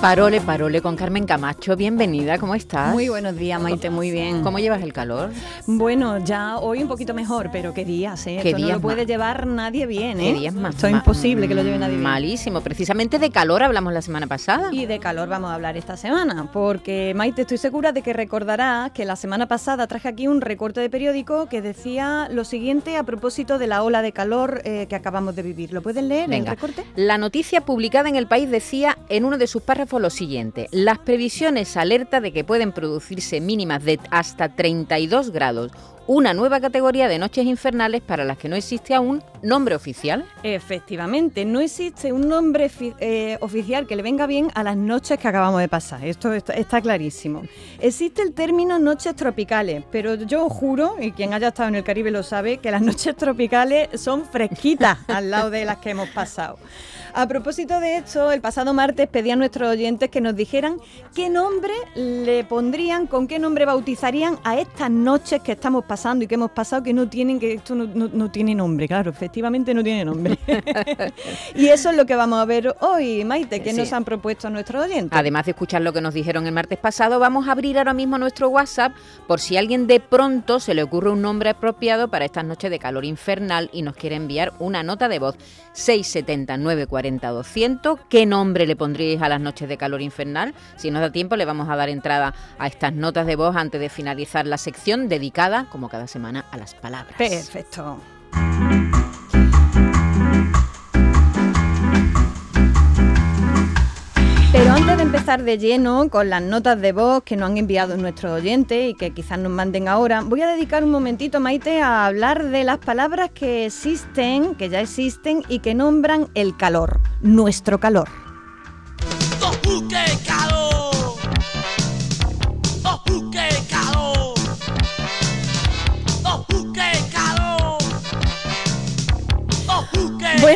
Parole, parole con Carmen Camacho. Bienvenida, ¿cómo estás? Muy buenos días, Maite, muy bien. ¿Cómo llevas el calor? Bueno, ya hoy un poquito mejor, pero qué días, ¿eh? ¿Qué Esto no días lo puede llevar nadie bien, ¿eh? ¿Qué días más? Esto es imposible que lo lleve nadie bien. Malísimo. Precisamente de calor hablamos la semana pasada. Y de calor vamos a hablar esta semana, porque Maite, estoy segura de que recordarás que la semana pasada traje aquí un recorte de periódico que decía lo siguiente a propósito de la ola de calor eh, que acabamos de vivir. ¿Lo pueden leer Venga. el recorte? La noticia publicada en El País decía en uno de sus párrafos lo siguiente. Las previsiones alerta de que pueden producirse mínimas de hasta 32 grados. Una nueva categoría de noches infernales para las que no existe aún nombre oficial. Efectivamente, no existe un nombre eh, oficial que le venga bien a las noches que acabamos de pasar. Esto está, está clarísimo. Existe el término noches tropicales, pero yo juro, y quien haya estado en el Caribe lo sabe, que las noches tropicales son fresquitas al lado de las que hemos pasado. A propósito de esto, el pasado martes pedí a nuestros oyentes que nos dijeran qué nombre le pondrían, con qué nombre bautizarían a estas noches que estamos pasando y que hemos pasado que no tienen, que esto no, no- no tiene nombre, claro, efectivamente no tiene nombre. y eso es lo que vamos a ver hoy, Maite, que Sí. nos han propuesto nuestros oyentes. Además de escuchar lo que nos dijeron el martes pasado, vamos a abrir ahora mismo nuestro WhatsApp por si a alguien de pronto se le ocurre un nombre apropiado para estas noches de calor infernal y nos quiere enviar una nota de voz 679 40 200. ¿Qué nombre le pondríais a las noches de calor infernal? Si nos da tiempo le vamos a dar entrada a estas notas de voz antes de finalizar la sección dedicada, como cada semana, a las palabras. Perfecto. Antes de empezar de lleno con las notas de voz que nos han enviado nuestros oyentes y que quizás nos manden ahora, voy a dedicar un momentito, Maite, a hablar de las palabras que existen, que ya existen y que nombran el calor, nuestro calor.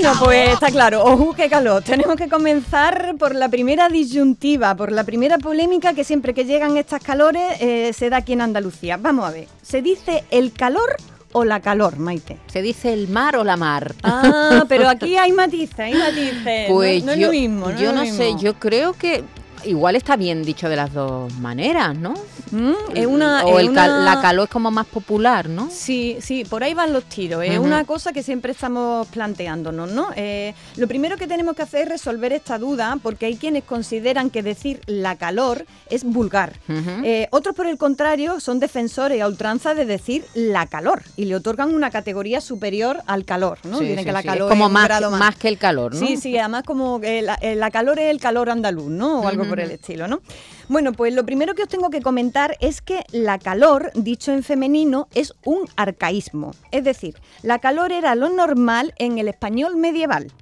Bueno, pues está claro. ¡Ojú, qué calor! Tenemos que comenzar por la primera disyuntiva, por la primera polémica que siempre que llegan estas calores eh, se da aquí en Andalucía. Vamos a ver, ¿se dice el calor o la calor, Maite? ¿Se dice el mar o la mar? Ah, pero aquí hay matices, hay matices. No- Pues no, yo, es lo mismo. yo es no sé, yo creo que igual está bien dicho de las dos maneras, ¿no? Mm, es una, o es el cal- la calor es como más popular, ¿no? Sí, sí, por ahí van los tiros. Es una cosa que siempre estamos planteándonos, ¿no? Eh, lo primero que tenemos que hacer es resolver esta duda, porque hay quienes consideran que decir la calor es vulgar. Eh, otros, por el contrario, son defensores a ultranza de decir la calor y le otorgan una categoría superior al calor, ¿no? Sí, Dicen sí, que la sí, calor es como más, más que el calor, ¿no? Sí, sí, además como que la, eh, la calor es el calor andaluz, ¿no? O algo por el estilo, ¿no? Bueno, pues lo primero que os tengo que comentar es que la calor, dicho en femenino, es un arcaísmo. Es decir, la calor era lo normal en el español medieval.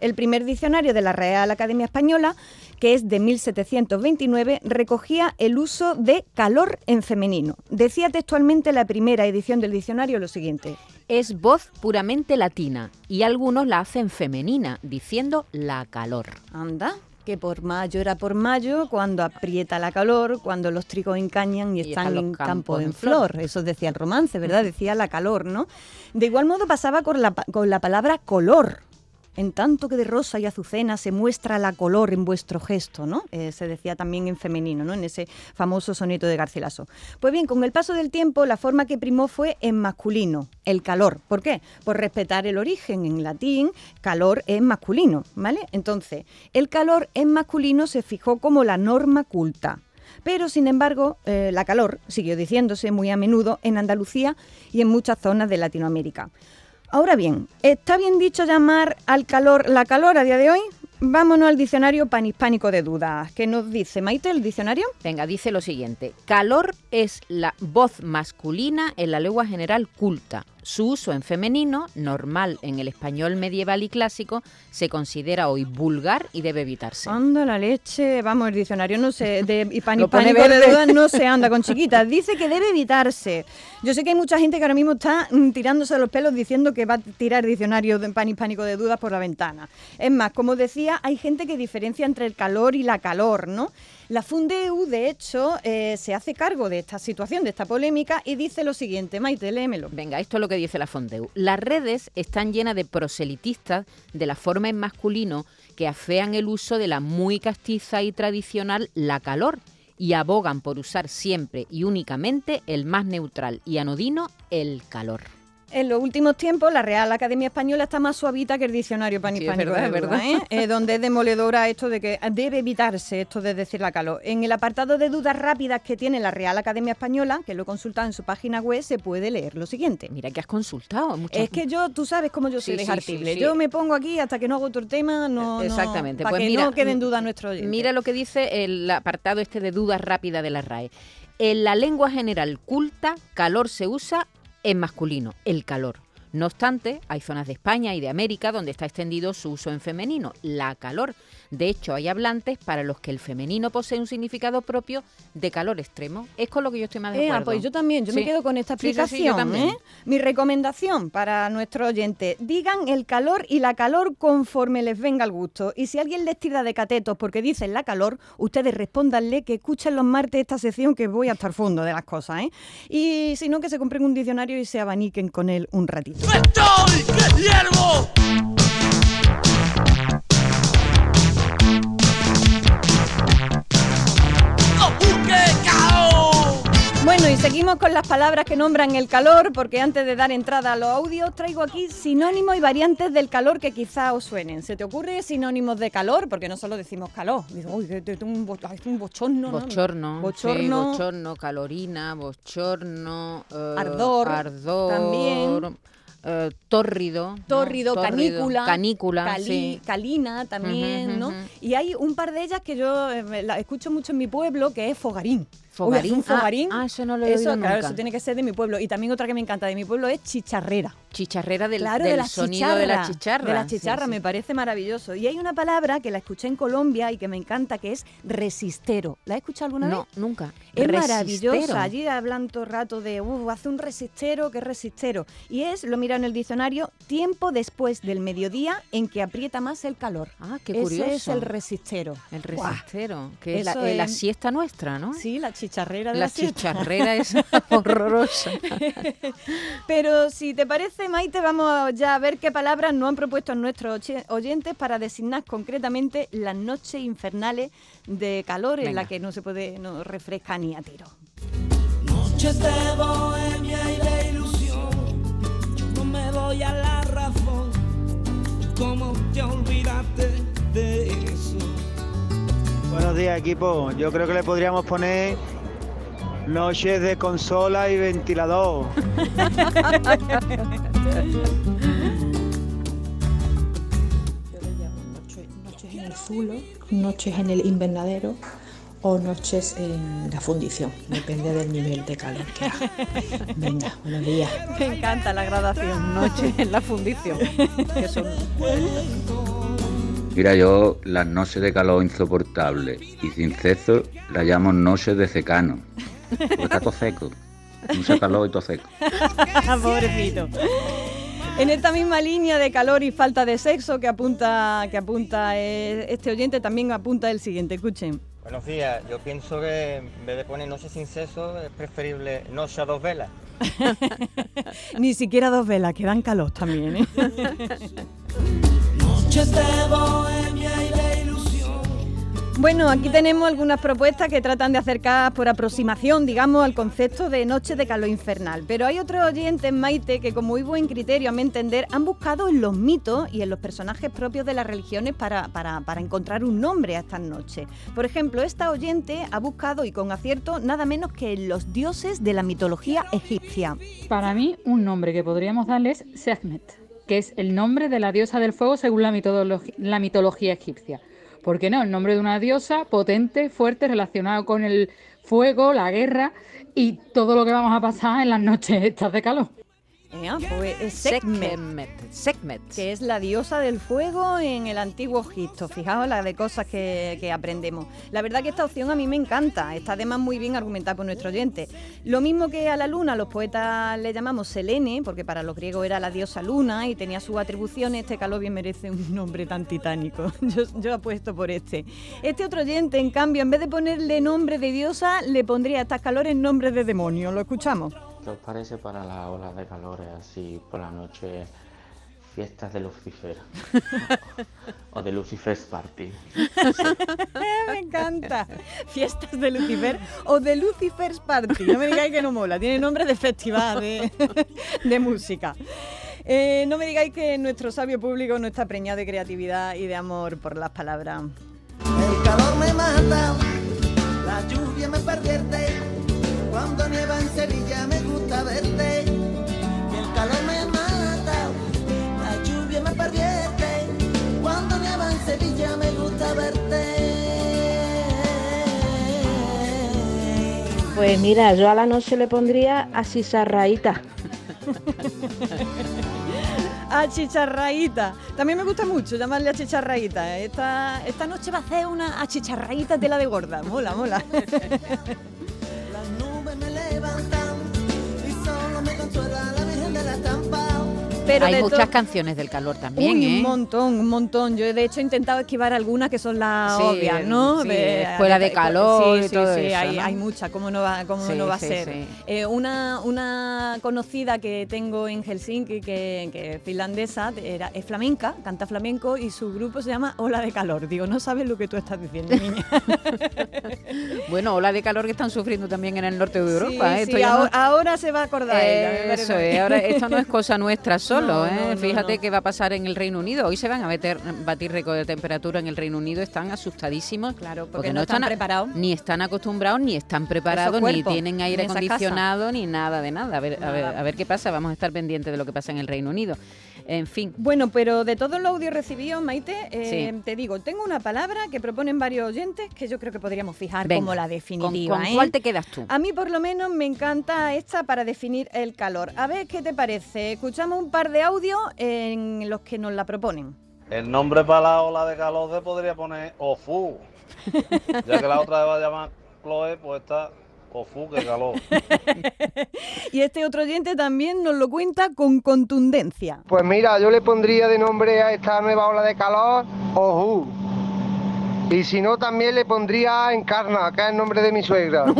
El primer diccionario de la Real Academia Española, que es de 1729, recogía el uso de calor en femenino. Decía textualmente la primera edición del diccionario lo siguiente. Es voz puramente latina y algunos la hacen femenina, diciendo la calor. Anda, que por mayo era por mayo, cuando aprieta la calor, cuando los trigos encañan y, Y están en campo en flor. Eso decía el romance, ¿verdad? Decía la calor, ¿no? De igual modo pasaba con la, con la palabra color. En tanto que de rosa y azucena se muestra la color en vuestro gesto, ¿no? Eh, se decía también en femenino, ¿no? En ese famoso soneto de Garcilaso. Pues bien, con el paso del tiempo, la forma que primó fue en masculino, el calor. ¿Por qué? Por respetar el origen. En latín, calor es masculino, ¿vale? Entonces, el calor en masculino se fijó como la norma culta. Pero, sin embargo, eh, la calor siguió diciéndose muy a menudo en Andalucía y en muchas zonas de Latinoamérica. Ahora bien, ¿está bien dicho llamar al calor la calor a día de hoy? Vámonos al diccionario panhispánico de dudas. ¿Qué nos dice Maite el diccionario? Venga, dice lo siguiente. Calor es la voz masculina en la lengua general culta. Su uso en femenino, normal en el español medieval y clásico, se considera hoy vulgar y debe evitarse. Anda la leche, vamos, el diccionario no se, de Lo pone panhispánico de dudas no se anda con chiquitas. Dice que debe evitarse. Yo sé que hay mucha gente que ahora mismo está mm, tirándose los pelos diciendo que va a tirar diccionario de panhispánico de dudas por la ventana. Es más, como decía, hay gente que diferencia entre el calor y la calor, ¿no? La Fundeu, de hecho, eh, se hace cargo de esta situación, de esta polémica, y dice lo siguiente. Maite, léemelo. Venga, esto es lo que dice la Fondeu. Las redes están llenas de proselitistas de la forma en masculino que afean el uso de la muy castiza y tradicional la calor y abogan por usar siempre y únicamente el más neutral y anodino, el calor. En los últimos tiempos, la Real Academia Española está más suavita que el diccionario panhispánico, de es verdad, verdad. ¿eh? Eh, donde es demoledora esto de que debe evitarse esto de decir la calor. En el apartado de dudas rápidas que tiene la Real Academia Española, que lo he consultado en su página web, se puede leer lo siguiente. Mira que has consultado. muchas- Es que yo, tú sabes cómo yo soy Sí, de sí, sí, sí. Yo me pongo aquí hasta que no hago otro tema, no, no- Exactamente. para pues que mira, no quede en duda nuestro oyente. Mira lo que dice el apartado este de dudas rápidas de la RAE. En la lengua general culta, calor se usa en masculino, el calor. No obstante, hay zonas de España y de América donde está extendido su uso en femenino, la calor. De hecho, hay hablantes para los que el femenino posee un significado propio de calor extremo. Es con lo que yo estoy más de Eh, ah, acuerdo. pues yo también, yo me Sí. quedo con esta Sí, sí, sí, explicación. también. ¿eh? Mi recomendación para nuestro oyente, digan el calor y la calor conforme les venga al gusto. Y si alguien les tira de catetos porque dicen la calor, ustedes respóndanle que escuchen los martes esta sección que voy hasta el fondo de las cosas. ¿eh? Y si no, que se compren un diccionario y se abaniquen con él un ratito. ¡Estoy que hiervo! ¡Oh! Bueno, y seguimos con las palabras que nombran el calor, porque antes de dar entrada a los audios, traigo aquí sinónimos y variantes del calor que quizá os suenen. ¿Se te ocurre sinónimos de calor? Porque no solo decimos calor. Digo, uy, que un, bochorno. ¿no? Bochorno, sí, Bochorno. bochorno, calorina, bochorno, eh, Ardor, ardor, también. Eh, tórrido, ¿no? Tórrido, canícula, canícula, cali- sí. calina también, ¿no? Y hay un par de ellas que yo eh, la escucho mucho en mi pueblo, que es fogarín. Uy, Fogarín. hace un Ah, fogarín. ah, eso no lo he Eso, oído claro, nunca. eso tiene que ser de mi pueblo. Y también otra que me encanta de mi pueblo es chicharrera. Chicharrera del, Claro, del de la sonido de la chicharra. De la chicharra, sí. me parece maravilloso. Y hay una palabra que la escuché en Colombia y que me encanta, que es resistero. ¿La has escuchado alguna No, vez? nunca. Es Resistero. maravillosa. Allí hablan todo rato de, uh, hace un resistero, ¿qué resistero? Y es, lo mira en el diccionario, tiempo después del mediodía en que aprieta más el calor. Ah, qué Ese curioso. es el resistero. El resistero, que es la, eh, la siesta nuestra, ¿no? Sí, la chicharrera de la chicharrera es horrorosa. Pero si te parece, Maite, vamos a- ya a ver qué palabras nos han propuesto nuestros oyentes para designar concretamente las noches infernales de calor en la que no se puede, no refresca ni a tiro. Noches de bohemia y de ilusión. Yo no me doy a la razón. ¿Cómo te olvidaste de eso? Buenos días equipo, yo creo que le podríamos poner noches de consola y ventilador. Yo le llamo noche- noches en el zulo, noches en el invernadero o noches en la fundición, depende del nivel de calor que haga. Venga, buenos días. Me encanta la gradación. Noche en la fundición. que son Mira, yo las noches de calor insoportable y sin ceso las llamo noches de secano. Porque está todo seco. Mucho calor y todo seco. Pobrecito. En esta misma línea de calor y falta de sexo que apunta, que apunta eh, este oyente, también apunta el siguiente. Escuchen. Buenos días, yo pienso que en vez de poner noche sin seso es preferible noche a dos velas. Ni siquiera dos velas, que dan calor también. ¿eh? Noches de bohemia y. Bueno, aquí tenemos algunas propuestas que tratan de acercar por aproximación, digamos, al concepto de noche de calor infernal. Pero hay otros oyentes, Maite, que con muy buen criterio, a mi entender, han buscado en los mitos y en los personajes propios de las religiones para, encontrar un nombre a estas noches. Por ejemplo, esta oyente ha buscado, y con acierto, nada menos que en los dioses de la mitología egipcia. Para mí, un nombre que podríamos darle es Sekhmet, que es el nombre de la diosa del fuego según la, la mitología egipcia. ¿Por qué no? El nombre de una diosa potente, fuerte, relacionado con el fuego, la guerra y todo lo que vamos a pasar en las noches estas de calor. Eh, es Sekhmet. Sekhmet. Sekhmet. que es la diosa del fuego en el antiguo Egipto. Fijaos la de cosas que, que aprendemos. La verdad que esta opción a mí me encanta, está además muy bien argumentada por nuestro oyente. Lo mismo que a la luna, los poetas le llamamos Selene, porque para los griegos era la diosa luna y tenía sus atribuciones, este calor bien merece un nombre tan titánico. Yo, yo apuesto por este. Este otro oyente, en cambio, en vez de ponerle nombre de diosa, le pondría a estas calores nombre de demonio. ¿Lo escuchamos? ¿Qué os parece para las olas de calores así por la noche Fiestas de Lucifer. o de Lucifer's Party. Me encanta. Fiestas de Lucifer o de Lucifer's Party. No me digáis que no mola. Tiene nombre de festival de, de música. Eh, no me digáis que nuestro sabio público no está preñado de creatividad y de amor por las palabras. El calor me mata, la lluvia me pervierte. Cuando nieva en Sevilla me gusta verte. Y el calor me mata, la lluvia me pervierte. Cuando nieva en Sevilla me gusta verte. Pues mira, yo a la noche le pondría achicharraíta. Achicharraíta. También me gusta mucho llamarle achicharraíta. Esta, esta noche va a hacer una achicharraíta tela de gorda. Mola, mola. Pero Hay de muchas canciones del calor también, Uy, ¿eh? un montón, un montón. Yo de hecho he intentado esquivar algunas que son las Sí, obvias, ¿no? sí, Escuela de Calor sí, y todo sí, eso, hay, ¿no? hay muchas, ¿cómo no va, cómo no va a ser? Eh, una, una conocida que tengo en Helsinki, que, que es finlandesa, era, es flamenca, canta flamenco y su grupo se llama Ola de Calor. Digo, no sabes lo que tú estás diciendo, niña. Bueno, ola de calor que están sufriendo también en el norte de Europa. Sí, ¿eh? Esto no- ahora, se va a acordar ella, Eso es, ahora esto no es cosa nuestra solo, ¿eh? Fíjate qué va a pasar en el Reino Unido. Hoy se van a meter, batir récord de temperatura en el Reino Unido, están asustadísimos. Claro, porque no están preparados. Ni están acostumbrados, ni están preparados, ni tienen aire acondicionado, ni nada de nada. A ver, a ver, a ver qué pasa, vamos a estar pendientes de lo que pasa en el Reino Unido. En fin. Bueno, pero de todos los audios recibidos, Maite, eh, Sí. te digo, tengo una palabra que proponen varios oyentes que yo creo que podríamos fijar Venga, como la ¿Con, definitiva. con ¿eh? cuál te quedas tú? A mí por lo menos me encanta esta para definir el calor. A ver qué te parece. Escuchamos un par de audios en los que nos la proponen. El nombre para la ola de calor se podría poner Ofu. Ya que la otra va a llamar Chloe, pues está Ofu, que calor. Y este otro oyente también nos lo cuenta con contundencia. Pues mira, yo le pondría de nombre a esta nueva ola de calor Oju. Y si no, también le pondría Encarna, que es el nombre de mi suegra.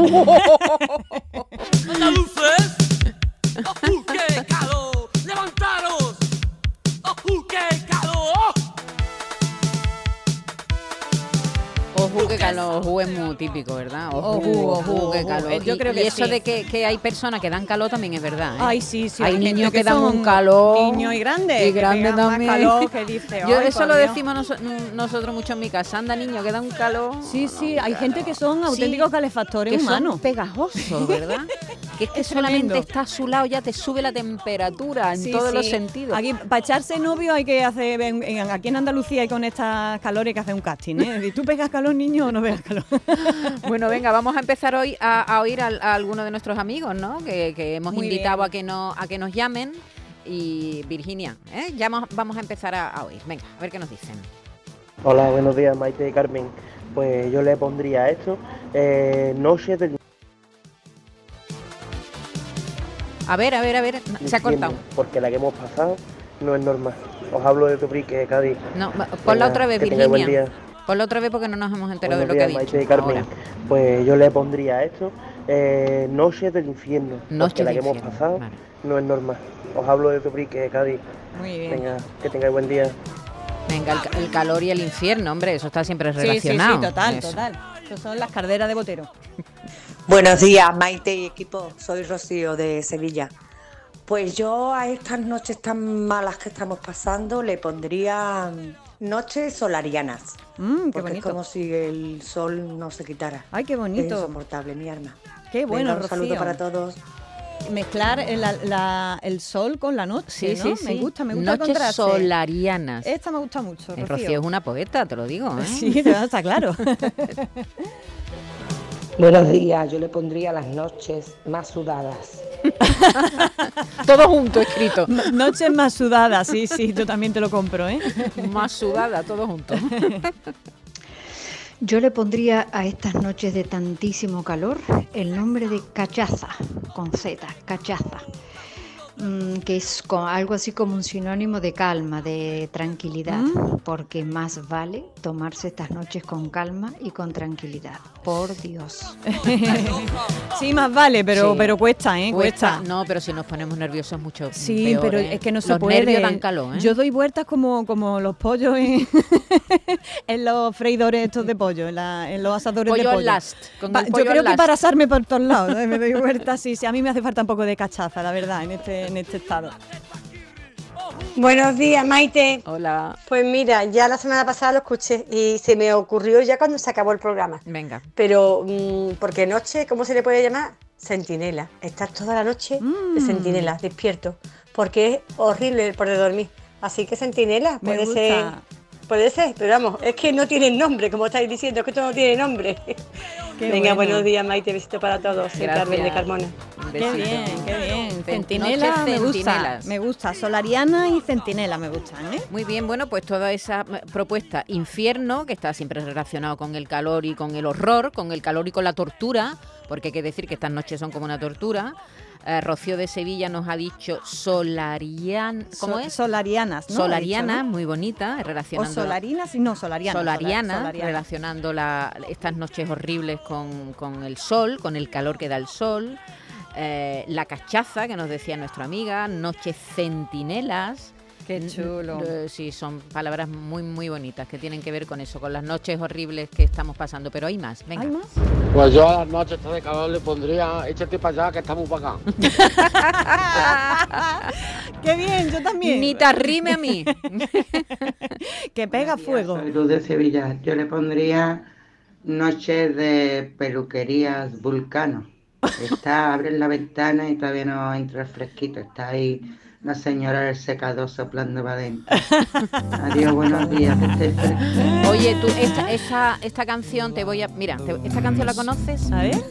yo Y- creo y que eso sí. de que, que hay personas que dan calor también es verdad. ¿eh? Ay, sí, sí. Hay, niños que, dan son un calor. Niños y grandes. Y grandes más también. calor que dice, Yo "Ay, eso lo Dios". decimos noso- nosotros mucho en mi casa. Anda, niño, que da un calor. Sí, sí, hay gente que son Sí, auténticos calefactores que son humanos. pegajosos, ¿verdad? es que Es solamente tremendo. está a su lado ya te sube la temperatura en Sí, todos los sentidos. Aquí, para echarse novio hay que hacer, en- en- aquí en Andalucía hay con estas calores hay que hacer un casting, ¿eh? ¿Tú pegas calor, niño, o no pegas calor? Bueno, venga, vamos a empezar hoy a, a oír al- a, algunos de nuestros amigos, ¿no? Que, que hemos Muy invitado bien. a que, no, a que nos llamen. Y Virginia, ¿eh? ya vamos, vamos a empezar a, a oír. Venga, a ver qué nos dicen. Hola, buenos días, Maite y Carmen. Pues yo le pondría esto, eh, Noche del A ver, a ver, a ver, se ha cortado. Porque la que hemos pasado no es normal. Os hablo de Tobrique, Cádiz. No, ponla otra vez, que tengáis buen Virginia. día. Ponla otra vez porque no nos hemos enterado Buenos de lo que ha dicho. Maite y Carmen. Ahora. Pues yo le pondría esto, eh, Noche del infierno. Noche porque la del que hemos pasado vale. no es normal. Os hablo de Tobrique, Cádiz. Muy bien. Venga, que tengáis buen día. Venga, el, ca- el calor y el infierno, hombre, eso está siempre Sí, sí, sí, relacionado. total, Eso. total. Esas son las carderas de botero. Buenos días, Maite y equipo. Soy Rocío de Sevilla. Pues yo a estas noches tan malas que estamos pasando le pondría mm, noches solarianas. Mm, qué porque bonito. es como si el sol no se quitara. Ay, qué Es bonito. insoportable, mi alma. Qué bueno, Venga, un saludo Rocío. para todos. Mezclar el, la- el sol con la noche, Sí, ¿no? sí, sí. Me gusta, me gusta el Noches contraste. solarianas. Esta me gusta mucho, Eh, Rocío. Rocío es una poeta, te lo digo. ¿eh? Sí, está claro. Buenos días, yo le pondría las noches más sudadas. Todo junto escrito. No- Noches más sudadas, sí, sí, yo también te lo compro, ¿eh? Más sudada, todo junto. Yo le pondría a estas noches de tantísimo calor el nombre de cachaza, con Z, cachaza. Mm, que es co- algo así como un sinónimo de calma, de tranquilidad, Mm. porque más vale tomarse estas noches con calma y con tranquilidad. Por Dios. sí, más vale, pero, Sí. pero cuesta, ¿eh? Cuesta. No, pero si nos ponemos nerviosos mucho Sí, peor, pero ¿eh? es que no se Los puede. nervios dan calor, ¿eh? Yo doy vueltas como, como los pollos en, en los freidores estos de pollo, en, la- en los asadores Pollo de pollo. last, con Pa- el yo creo que para asarme por todos lados, ¿eh? me doy vueltas, sí, sí. A mí me hace falta un poco de cachaza, la verdad, en este, en este estado. Buenos días, Maite. Hola. Pues mira, ya la semana pasada lo escuché y se me ocurrió ya cuando se acabó el programa. Venga. Pero, mm, porque noche, ¿cómo se le puede llamar? Sentinela. Estás toda la noche de Mm. sentinela, despierto. Porque es horrible por de dormir. Así que sentinela Me puede gusta. ser. Puede ser, pero vamos, es que no tiene nombre, como estáis diciendo, es que esto no tiene nombre. Qué Venga, bueno. buenos días, Maite, besito para todos. Soy Gracias. Carmen de Carmona. Un Qué besito. bien, qué bien. Cen- Centinela me gusta, centinelas. me gusta. Solariana y centinela me gustan, ¿eh? Muy bien, bueno, pues toda esa propuesta infierno, que está siempre relacionado con el calor y con el horror, con el calor y con la tortura, porque hay que decir que estas noches son como una tortura. Eh, Rocío de Sevilla nos ha dicho solarian, ¿cómo So- es? Solarianas, ¿no? Solariana, Ha dicho, ¿no? muy bonita, O relacionando solarinas y no solarianas. solariana, solariana. relacionando la- estas noches horribles con, con el sol, con el calor que da el sol, eh, la cachaza que nos decía nuestra amiga, noches centinelas. Qué chulo. sí, son palabras muy, muy bonitas que tienen que ver con eso, con las noches horribles que estamos pasando. Pero hay más, venga. ¿Hay más? Pues yo a las noches estas de calor le pondría, échate para allá que estamos para acá. Qué bien, yo también. Ni te arrime a mí. que pega fuego. Soy Luz de Sevilla. Yo le pondría noches de peluquerías Vulcano. Está, abren la ventana y todavía no entra el fresquito. Está ahí la señora del secador soplando para adentro. Adiós, buenos días. Oye, tú, esta, esta, esta canción te voy a... Mira, te- ¿esta canción la conoces? A ver.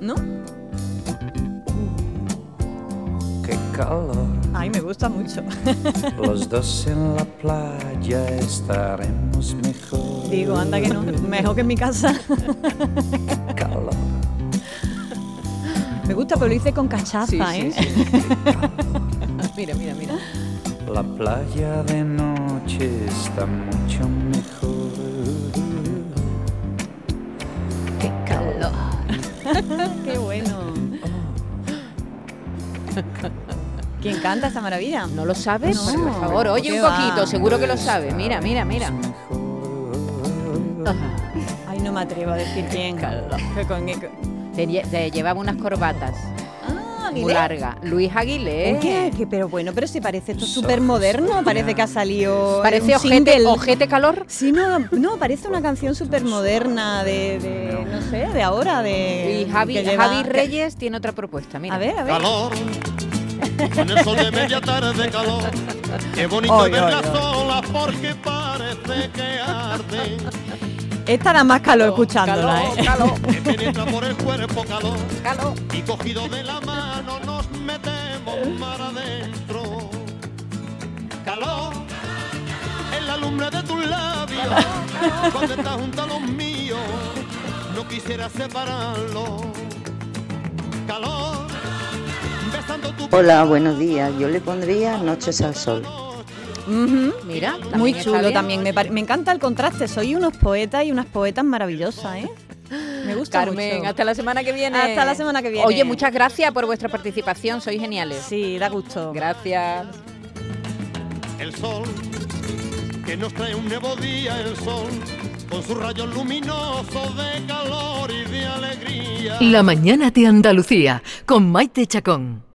¿No? Qué calor, Ay, me gusta mucho. los dos en la playa estaremos mejor. Digo, anda que no. Mejor que en mi casa. Calor. Me gusta, pero lo hice con cachaza, Sí, ¿eh? sí, mira, mira, mira. La playa de noche está mucho mejor. Qué calor. Qué bueno. ¿Quién canta esta maravilla? ¿No lo sabes? No, Por favor, oye ¿qué un poquito, va? seguro que lo sabe. Mira, mira, mira. Ay, no me atrevo a decir quién. Que que- Te, lle- te llevaba unas corbatas Ah, muy Aguilé. largas. Luis Aguilé. Oye, que, pero bueno, pero si parece esto súper moderno, parece que ha salido. Parece ojete, ojete calor. Sí, no, no, parece una canción súper moderna de, de, no sé, de ahora, de. Y Javi, lleva- Javi Reyes tiene otra propuesta. Mira. A ver, a ver. Calor, con el sol de media tarde calor. Qué bonito es ver ay, las olas porque parece que arde. Esta da más calor escuchándola, ¿eh? Que penetra por el cuerpo calor. Y cogido de la mano nos metemos mar adentro. Calor en la lumbre de tus labios. Cuando estás junto a los míos, no quisiera separarlo. Calor besando tu Hola, buenos días. Yo le pondría Noches al Sol. Mira, Muy chulo también. Me encanta el contraste. Soy unos poetas y unas poetas maravillosas, ¿eh? Me gusta Carmen, mucho. hasta la semana que viene. Hasta la semana que viene. Oye, muchas gracias por vuestra participación, sois geniales. Sí, da gusto. Gracias. el sol, que nos trae un nuevo día el sol, con sus rayos luminosos de calor y de alegría. La mañana de Andalucía con Maite Chacón.